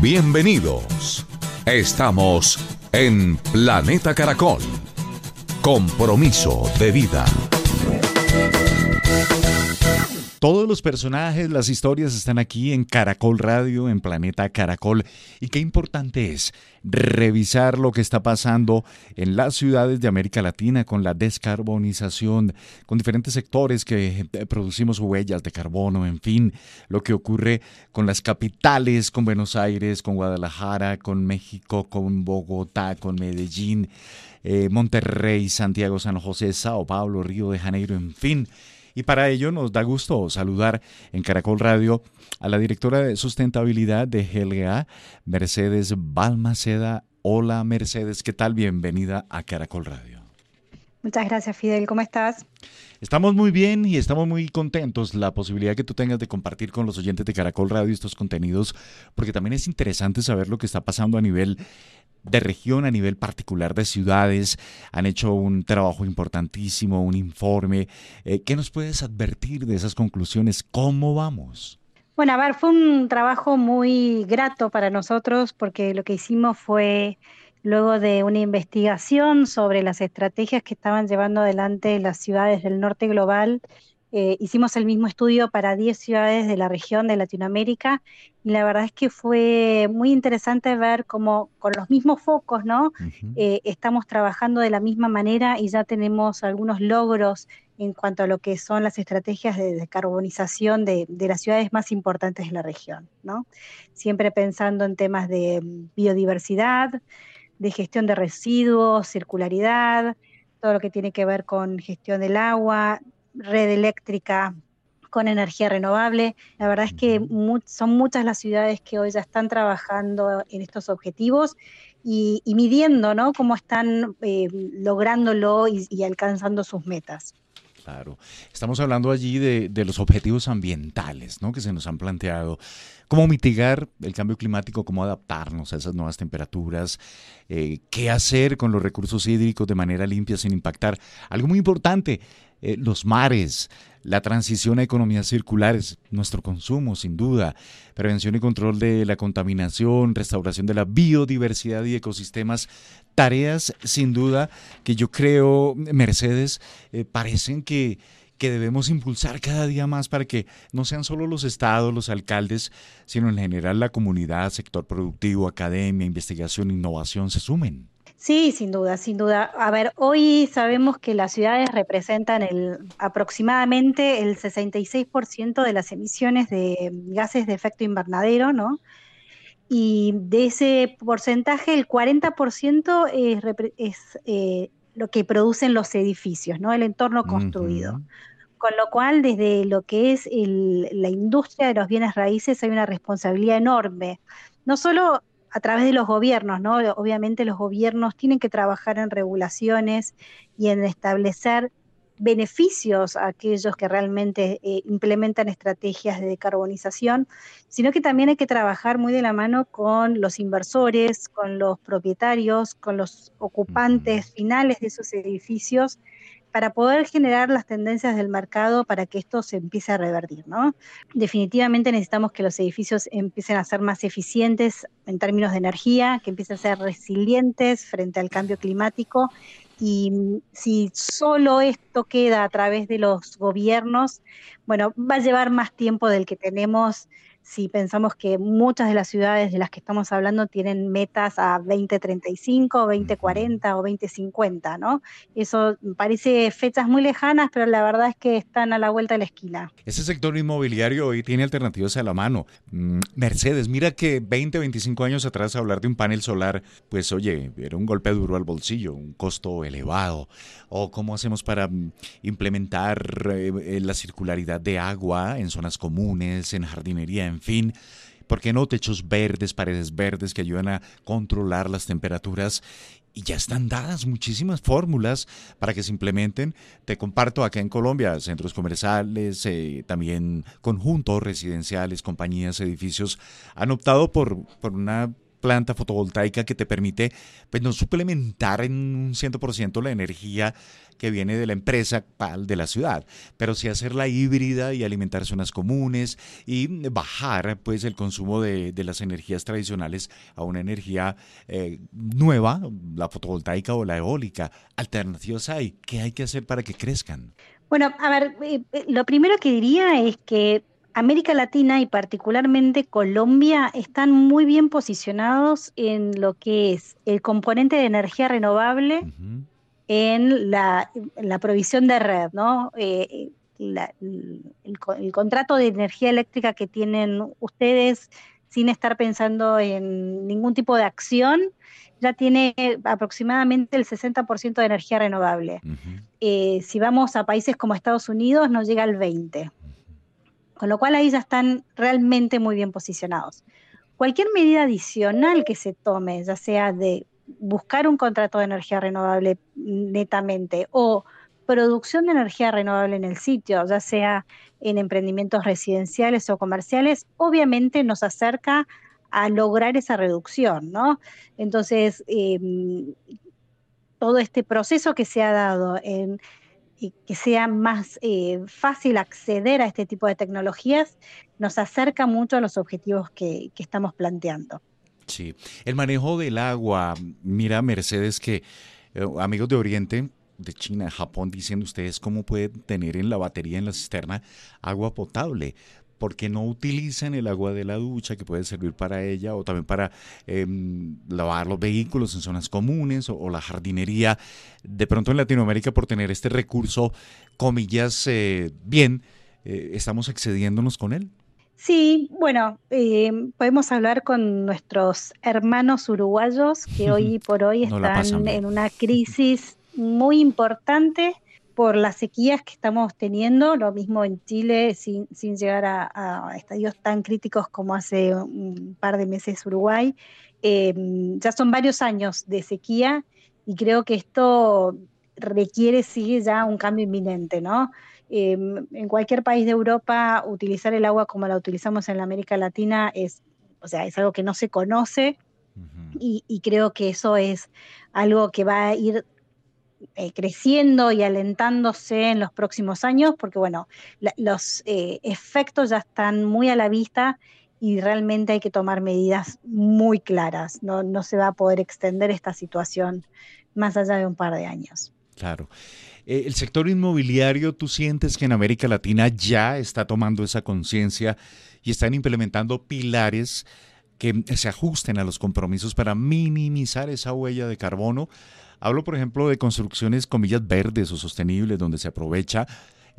Bienvenidos. Estamos en Planeta Caracol. Compromiso de vida. Todos los personajes, las historias están aquí en Caracol Radio, en Planeta Caracol. Y qué importante es revisar lo que está pasando en las ciudades de América Latina con la descarbonización, con diferentes sectores que eh, producimos huellas de carbono, en fin, lo que ocurre con las capitales, con Buenos Aires, con Guadalajara, con México, con Bogotá, con Medellín, eh, Monterrey, Santiago, San José, Sao Paulo, Río de Janeiro, en fin. Y para ello nos da gusto saludar en Caracol Radio a la directora de sustentabilidad de GLA, Mercedes Balmaceda. Hola Mercedes, ¿qué tal? Bienvenida a Caracol Radio. Muchas gracias Fidel, ¿cómo estás? Estamos muy bien y estamos muy contentos. La posibilidad que tú tengas de compartir con los oyentes de Caracol Radio estos contenidos, porque también es interesante saber lo que está pasando a nivel de región, a nivel particular de ciudades, han hecho un trabajo importantísimo, un informe. Eh, ¿Qué nos puedes advertir de esas conclusiones? ¿Cómo vamos? Bueno, a ver, fue un trabajo muy grato para nosotros porque lo que hicimos fue luego de una investigación sobre las estrategias que estaban llevando adelante las ciudades del norte global eh, hicimos el mismo estudio para 10 ciudades de la región de Latinoamérica y la verdad es que fue muy interesante ver cómo con los mismos focos, ¿no? Eh, estamos trabajando de la misma manera y ya tenemos algunos logros en cuanto a lo que son las estrategias de decarbonización de, de las ciudades más importantes de la región, ¿no? Siempre pensando en temas de mm, biodiversidad, de gestión de residuos, circularidad, todo lo que tiene que ver con gestión del agua, red eléctrica con energía renovable. La verdad es que son muchas las ciudades que hoy ya están trabajando en estos objetivos y, midiendo ¿no? cómo están eh, lográndolo y, alcanzando sus metas. Claro, estamos hablando allí de, los objetivos ambientales ¿no? que se nos han planteado cómo mitigar el cambio climático, cómo adaptarnos a esas nuevas temperaturas, eh, qué hacer con los recursos hídricos de manera limpia sin impactar. Algo muy importante, eh, los mares, la transición a economías circulares, nuestro consumo, sin duda, prevención y control de la contaminación, restauración de la biodiversidad y ecosistemas, tareas sin duda que yo creo, Mercedes, eh, parecen que que debemos impulsar cada día más para que no sean solo los estados, los alcaldes, sino en general la comunidad, sector productivo, academia, investigación, innovación se sumen. Sí, sin duda, sin duda. A ver, hoy sabemos que las ciudades representan el, aproximadamente el 66% de las emisiones de gases de efecto invernadero, ¿no? Y de ese porcentaje, el 40% es, es eh, lo que producen los edificios, ¿no? El entorno construido. Con lo cual, desde lo que es la industria de los bienes raíces hay una responsabilidad enorme, no solo a través de los gobiernos, ¿no? Obviamente los gobiernos tienen que trabajar en regulaciones y en establecer beneficios a aquellos que realmente eh, implementan estrategias de decarbonización, sino que también hay que trabajar muy de la mano con los inversores, con los propietarios, con los ocupantes finales de esos edificios para poder generar las tendencias del mercado para que esto se empiece a revertir, ¿no? Definitivamente necesitamos que los edificios empiecen a ser más eficientes en términos de energía, que empiecen a ser resilientes frente al cambio climático y si solo esto queda a través de los gobiernos, bueno, va a llevar más tiempo del que tenemos si pensamos que muchas de las ciudades de las que estamos hablando tienen metas a 2035, 2040 o 2050, ¿no? Eso parece fechas muy lejanas, pero la verdad es que están a la vuelta de la esquina. Ese sector inmobiliario hoy tiene alternativas a la mano. Mm, Mercedes, mira que 20, 25 años atrás hablar de un panel solar, pues oye, era un golpe duro al bolsillo, un costo elevado. O cómo hacemos para mm, implementar eh, eh, la circularidad de agua en zonas comunes, en jardinería, en en fin. ¿Por qué no techos verdes, paredes verdes que ayudan a controlar las temperaturas? Y ya están dadas muchísimas fórmulas para que se implementen. Te comparto acá en Colombia, centros comerciales, eh, también conjuntos residenciales, compañías, edificios, han optado por, por una planta fotovoltaica que te permite pues no suplementar en un 100% la energía que viene de la empresa de la ciudad, pero sí hacerla híbrida y alimentar zonas comunes y bajar pues el consumo de, las energías tradicionales a una energía eh, nueva, la fotovoltaica o la eólica. Alternativas hay. ¿Qué hay que hacer para que crezcan? Bueno, a ver, eh, eh, lo primero que diría es que América Latina y particularmente Colombia están muy bien posicionados en lo que es el componente de energía renovable en, la, provisión de red, ¿no? Eh, el, contrato de energía eléctrica que tienen ustedes sin estar pensando en ningún tipo de acción, ya tiene aproximadamente el 60% de energía renovable. Eh, si vamos a países como Estados Unidos, nos llega al 20%. Con lo cual ahí ya están realmente muy bien posicionados. Cualquier medida adicional que se tome, ya sea de buscar un contrato de energía renovable netamente o producción de energía renovable en el sitio, ya sea en emprendimientos residenciales o comerciales, obviamente nos acerca a lograr esa reducción, ¿no? Entonces, em, todo este proceso que se ha dado en y que sea más eh, fácil acceder a este tipo de tecnologías, nos acerca mucho a los objetivos que, estamos planteando. Sí, el manejo del agua, mira Mercedes que eh, amigos de Oriente, de China, Japón, dicen ustedes cómo pueden tener en la batería, en la cisterna, agua potable porque no utilizan el agua de la ducha que puede servir para ella o también para em, lavar los vehículos en zonas comunes o, la jardinería. De pronto en Latinoamérica por tener este recurso, comillas, eh, bien, eh, ¿estamos excediéndonos con él? Sí, bueno, em, podemos hablar con nuestros hermanos uruguayos que hoy por hoy están en una crisis muy importante por las sequías que estamos teniendo, lo mismo en Chile, sin, llegar a, estadios tan críticos como hace un par de meses Uruguay. Em, ya son varios años de sequía y creo que esto requiere, sí, ya un cambio inminente, ¿no? Em, en cualquier país de Europa, utilizar el agua como la utilizamos en la América Latina es, o sea, es algo que no se conoce y, y creo que eso es algo que va a ir eh, creciendo y alentándose en los próximos años, porque bueno, los eh, efectos ya están muy a la vista y realmente hay que tomar medidas muy claras. No, no se va a poder extender esta situación más allá de un par de años. Claro. Eh, el sector inmobiliario, ¿tú sientes que en América Latina ya está tomando esa conciencia y están implementando pilares que se ajusten a los compromisos para minimizar esa huella de carbono? Hablo, por ejemplo, de construcciones, comillas, verdes o sostenibles, donde se aprovecha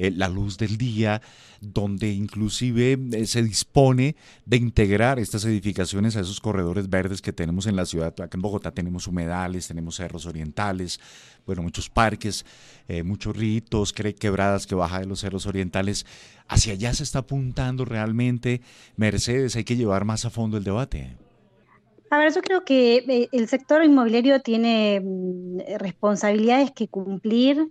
eh, la luz del día, donde inclusive eh, se dispone de integrar estas edificaciones a esos corredores verdes que tenemos en la ciudad. Acá en Bogotá tenemos humedales, tenemos cerros orientales, bueno, muchos parques, eh, muchos ritos, quebradas que baja de los cerros orientales. Hacia allá se está apuntando realmente. Mercedes, hay que llevar más a fondo el debate. A ver, yo creo que eh, el sector inmobiliario tiene mm, responsabilidades que cumplir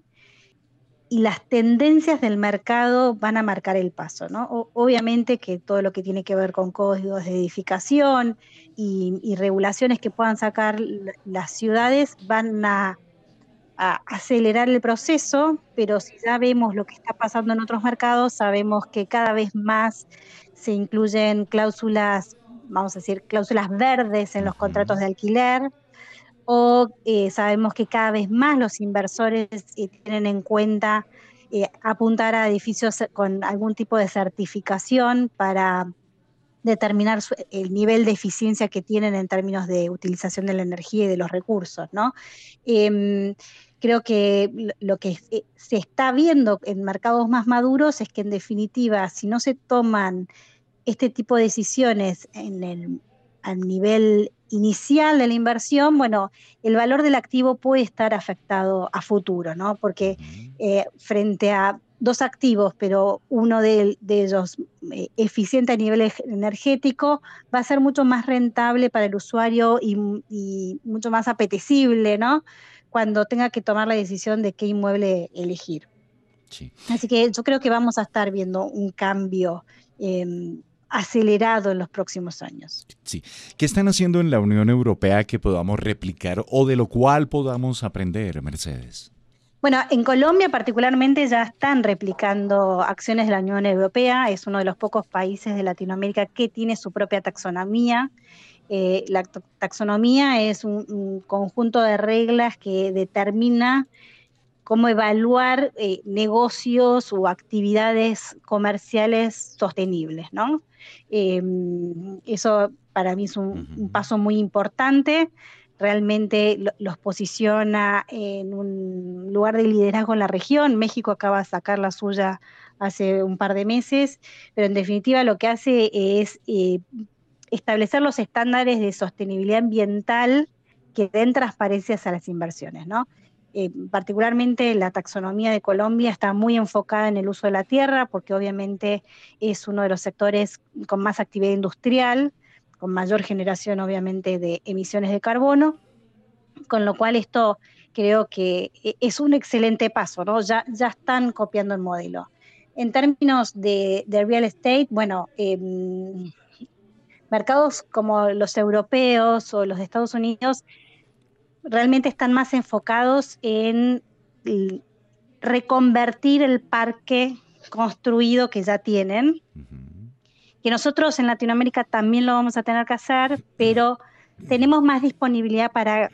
y las tendencias del mercado van a marcar el paso, ¿no? obviamente que todo lo que tiene que ver con códigos de edificación y, regulaciones que puedan sacar las ciudades van a, acelerar el proceso, pero si ya vemos lo que está pasando en otros mercados, sabemos que cada vez más se incluyen cláusulas vamos a decir, cláusulas verdes en los contratos de alquiler, o eh, sabemos que cada vez más los inversores eh, tienen en cuenta eh, apuntar a edificios con algún tipo de certificación para determinar el nivel de eficiencia que tienen en términos de utilización de la energía y de los recursos, ¿no? Em, creo que lo que se está viendo en mercados más maduros es que en definitiva, si no se toman este tipo de decisiones en el, al nivel inicial de la inversión, bueno, el valor del activo puede estar afectado a futuro, ¿no? Porque eh, frente a dos activos, pero uno de, ellos eh, eficiente a nivel energético, va a ser mucho más rentable para el usuario y, mucho más apetecible, ¿no? Cuando tenga que tomar la decisión de qué inmueble elegir. Así que yo creo que vamos a estar viendo un cambio em, acelerado en los próximos años. Sí. ¿Qué están haciendo en la Unión Europea que podamos replicar o de lo cual podamos aprender, Mercedes? Bueno, en Colombia particularmente ya están replicando acciones de la Unión Europea, es uno de los pocos países de Latinoamérica que tiene su propia taxonomía. Eh, la taxonomía es un, conjunto de reglas que determina cómo evaluar eh, negocios o actividades comerciales sostenibles, ¿no? Em, eso para mí es un paso muy importante realmente los posiciona en un lugar de liderazgo en la región. México acaba de sacar la suya hace un par de meses, pero en definitiva lo que hace es eh, establecer los estándares de sostenibilidad ambiental que den transparencias a las inversiones, ¿no? Eh, particularmente la taxonomía de Colombia está muy enfocada en el uso de la tierra, porque obviamente es uno de los sectores con más actividad industrial, con mayor generación obviamente de emisiones de carbono, con lo cual esto creo que e, es un excelente paso, ¿no? Ya, ya están copiando el modelo. En términos de, real estate, bueno, em, mercados como los europeos o los de Estados Unidos realmente están más enfocados en reconvertir el parque construido que ya tienen. Que nosotros en Latinoamérica también lo vamos a tener que hacer, pero tenemos más disponibilidad para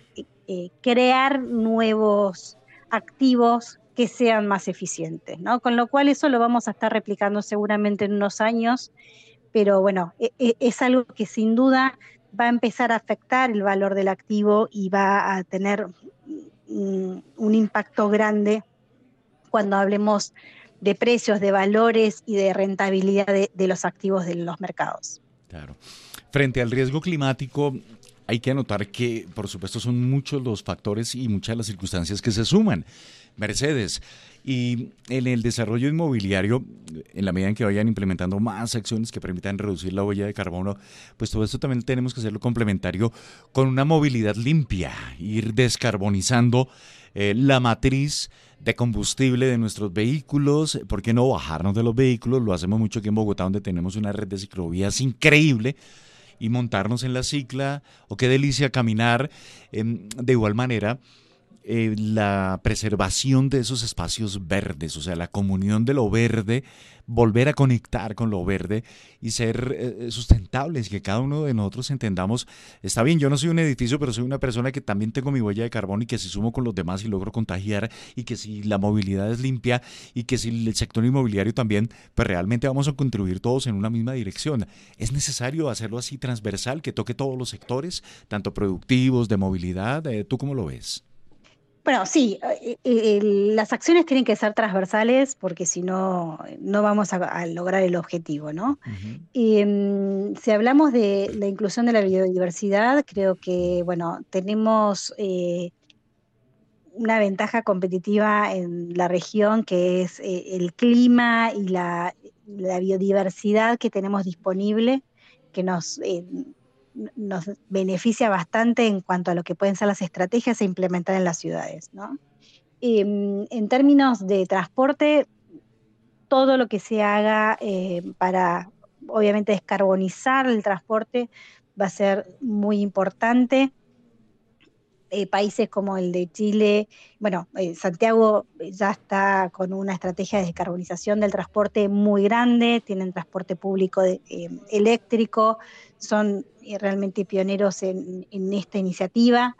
eh, crear nuevos activos que sean más eficientes, ¿no? Con lo cual eso lo vamos a estar replicando seguramente en unos años, pero bueno, e, e, es algo que sin duda va a empezar a afectar el valor del activo y va a tener un impacto grande cuando hablemos de precios, de valores y de rentabilidad de, los activos de los mercados. Claro. Frente al riesgo climático, hay que anotar que, por supuesto, son muchos los factores y muchas las circunstancias que se suman. Mercedes, y en el desarrollo inmobiliario, en la medida en que vayan implementando más acciones que permitan reducir la huella de carbono, pues todo esto también tenemos que hacerlo complementario con una movilidad limpia, ir descarbonizando eh, la matriz de combustible de nuestros vehículos, ¿por qué no bajarnos de los vehículos? Lo hacemos mucho aquí en Bogotá, donde tenemos una red de ciclovías increíble y montarnos en la cicla, o qué delicia caminar. Em, de igual manera, eh, la preservación de esos espacios verdes, o sea, la comunión de lo verde, volver a conectar con lo verde y ser eh, sustentables, que cada uno de nosotros entendamos, está bien, yo no soy un edificio, pero soy una persona que también tengo mi huella de carbono y que si sumo con los demás y logro contagiar y que si la movilidad es limpia y que si el sector inmobiliario también, pues realmente vamos a contribuir todos en una misma dirección. Es necesario hacerlo así transversal, que toque todos los sectores, tanto productivos, de movilidad, eh, ¿tú cómo lo ves? Bueno, sí, eh, eh, las acciones tienen que ser transversales porque si no, no vamos a, lograr el objetivo, ¿no? Mm, si hablamos de la inclusión de la biodiversidad, creo que, bueno, tenemos eh, una ventaja competitiva en la región que es el clima y la, biodiversidad que tenemos disponible, que nos nos beneficia bastante en cuanto a lo que pueden ser las estrategias a implementar en las ciudades. Em, en términos de transporte, todo lo que se haga eh, para, obviamente, descarbonizar el transporte va a ser muy importante. Eh, países como el de Chile, bueno, eh, Santiago ya está con una estrategia de descarbonización del transporte muy grande, tienen transporte público eléctrico, son realmente pioneros en, esta iniciativa.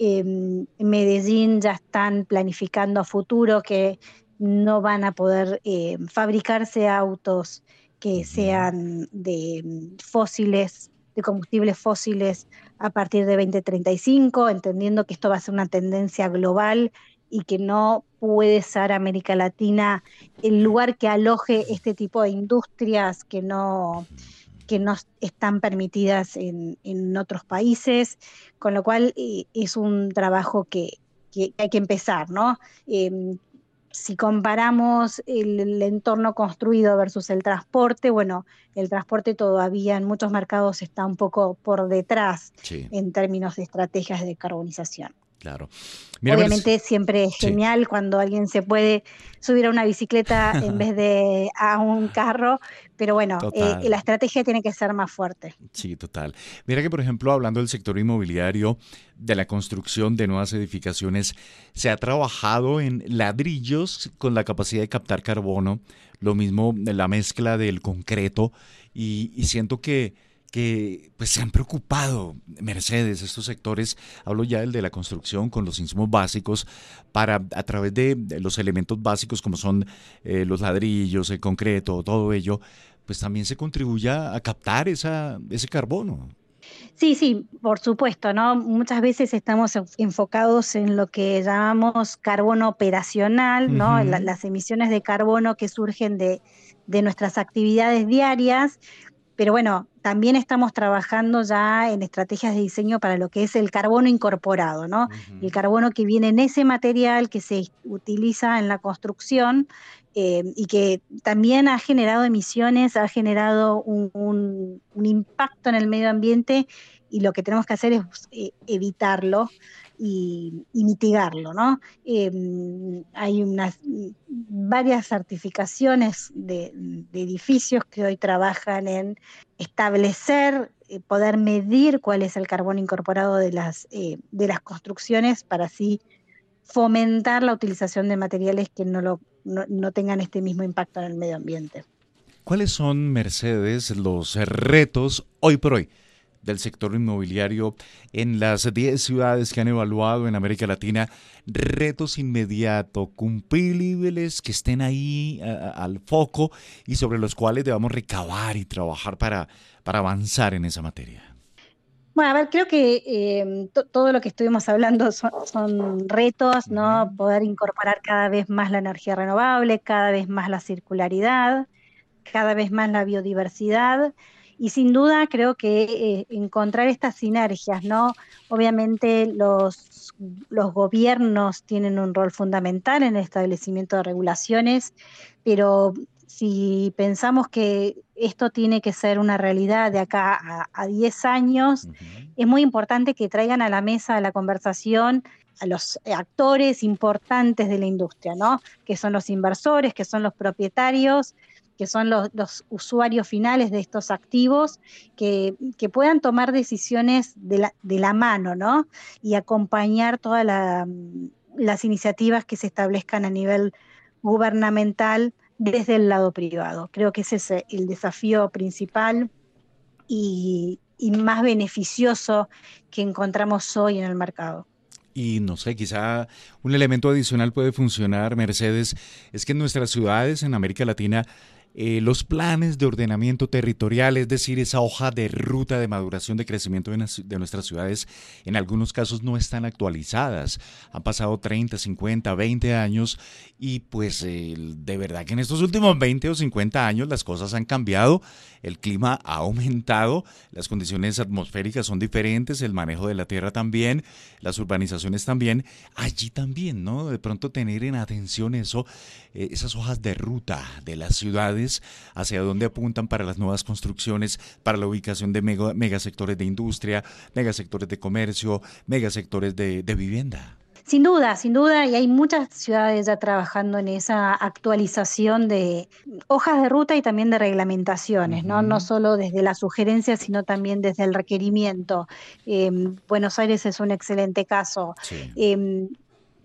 En Medellín ya están planificando a futuro que no van a poder fabricarse autos que sean de em, fósiles, de combustibles fósiles a partir de 2035, entendiendo que esto va a ser una tendencia global y que no puede ser América Latina el lugar que aloje este tipo de industrias que no que no están permitidas en, otros países, con lo cual eh, es un trabajo que, hay que empezar, ¿no? Em, si comparamos el, entorno construido versus el transporte, bueno, el transporte todavía en muchos mercados está un poco por detrás en términos de estrategias de decarbonización. Claro. Obviamente siempre es genial cuando alguien se puede subir a una bicicleta en vez de a un carro, pero bueno, eh, la estrategia tiene que ser más fuerte. Sí, total. Mira que, por ejemplo, hablando del sector inmobiliario, de la construcción de nuevas edificaciones, se ha trabajado en ladrillos con la capacidad de captar carbono, lo mismo la mezcla del concreto, y siento que que pues se han preocupado Mercedes, estos sectores, hablo ya del de la construcción con los insumos básicos, para a través de, los elementos básicos como son eh, los ladrillos, el concreto, todo ello, pues también se contribuya a captar esa, ese carbono. Sí, sí, por supuesto, ¿no? Muchas veces estamos enfocados en lo que llamamos carbono operacional, ¿no? las emisiones de carbono que surgen de, de nuestras actividades diarias, pero bueno, también estamos trabajando ya en estrategias de diseño para lo que es el carbono incorporado, ¿no? El carbono que viene en ese material que se utiliza en la construcción eh, y que también ha generado emisiones, ha generado un, impacto en el medio ambiente y lo que tenemos que hacer es eh, evitarlo y, mitigarlo, ¿no? Em, hay unas varias certificaciones de, edificios que hoy trabajan en establecer, eh, poder medir cuál es el carbono incorporado de las, eh, de las construcciones para así fomentar la utilización de materiales que no, lo, no tengan este mismo impacto en el medio ambiente. ¿Cuáles son, Mercedes, los retos hoy por hoy del sector inmobiliario en las 10 ciudades que han evaluado en América Latina, retos inmediatos, cumplibles, que estén ahí al foco y sobre los cuales debamos recabar y trabajar para, para avanzar en esa materia. Bueno, a ver, creo que em, todo lo que estuvimos hablando son, retos, ¿no? Poder incorporar cada vez más la energía renovable, cada vez más la circularidad, cada vez más la biodiversidad y sin duda creo que eh, encontrar estas sinergias, ¿no? Obviamente los, los gobiernos tienen un rol fundamental en el establecimiento de regulaciones, pero si pensamos que esto tiene que ser una realidad de acá a, 10 años, es muy importante que traigan a la mesa de la conversación a los actores importantes de la industria, ¿no? Que son los inversores, que son los propietarios, que son los, usuarios finales de estos activos, que, puedan tomar decisiones de la, de la, mano, ¿no? Y acompañar todas las iniciativas que se establezcan a nivel gubernamental desde el lado privado. Creo que ese es el desafío principal y más beneficioso que encontramos hoy en el mercado. Y no sé, quizá un elemento adicional puede funcionar, Mercedes, es que en nuestras ciudades en América Latina eh, los planes de ordenamiento territorial, es decir, esa hoja de ruta de maduración de crecimiento de, nuestras ciudades, en algunos casos no están actualizadas. Han pasado 30, 50, 20 años y pues de verdad que en estos últimos 20 o 50 años las cosas han cambiado, el clima ha aumentado, las condiciones atmosféricas son diferentes, el manejo de la tierra también, las urbanizaciones también, allí también, ¿no? De pronto tener en atención eso, eh, esas hojas de ruta de las ciudades hacia dónde apuntan para las nuevas construcciones, para la ubicación de megasectores de industria, megasectores de comercio, megasectores de, de vivienda. Sin duda, sin duda, y hay muchas ciudades ya trabajando en esa actualización de hojas de ruta y también de reglamentaciones, ¿no? No solo desde la sugerencia, sino también desde el requerimiento. Em, Buenos Aires es un excelente caso. Em,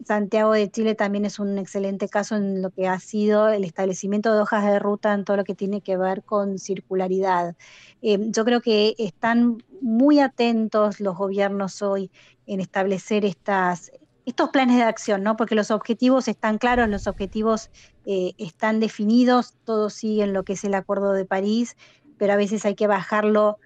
Santiago de Chile también es un excelente caso en lo que ha sido el establecimiento de hojas de ruta en todo lo que tiene que ver con circularidad. Eh, yo creo que están muy atentos los gobiernos hoy en establecer estas, estos planes de acción, ¿no? Porque los objetivos están claros, los objetivos eh, están definidos, todos siguen lo que es el Acuerdo de París, pero a veces hay que bajarlo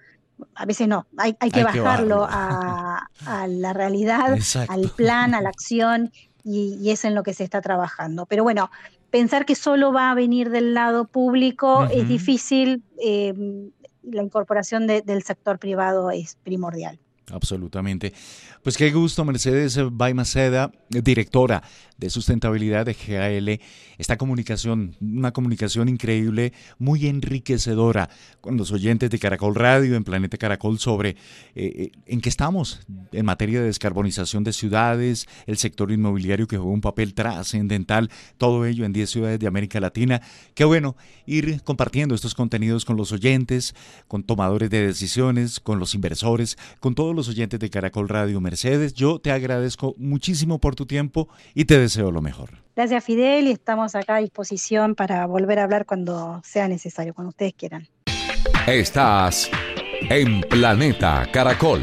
a veces no, hay, que bajarlo a, la realidad, al plan, a la acción, y, es en lo que se está trabajando. Pero bueno, pensar que solo va a venir del lado público es difícil, em, la incorporación del sector privado es primordial. Absolutamente. Pues qué gusto, Mercedes Baimaceda, directora de sustentabilidad de GAL. Esta comunicación, una comunicación increíble, muy enriquecedora con los oyentes de Caracol Radio, en Planeta Caracol, sobre eh, eh, en qué estamos en materia de descarbonización de ciudades, el sector inmobiliario que juega un papel trascendental, todo ello en 10 ciudades de América Latina. Qué bueno ir compartiendo estos contenidos con los oyentes, con tomadores de decisiones, con los inversores, con todos los oyentes de Caracol Radio Mercedes. Yo te agradezco muchísimo por tu tiempo y te deseo lo mejor. Gracias Fidel y estamos acá a disposición para volver a hablar cuando sea necesario, cuando ustedes quieran. Estás en Planeta Caracol.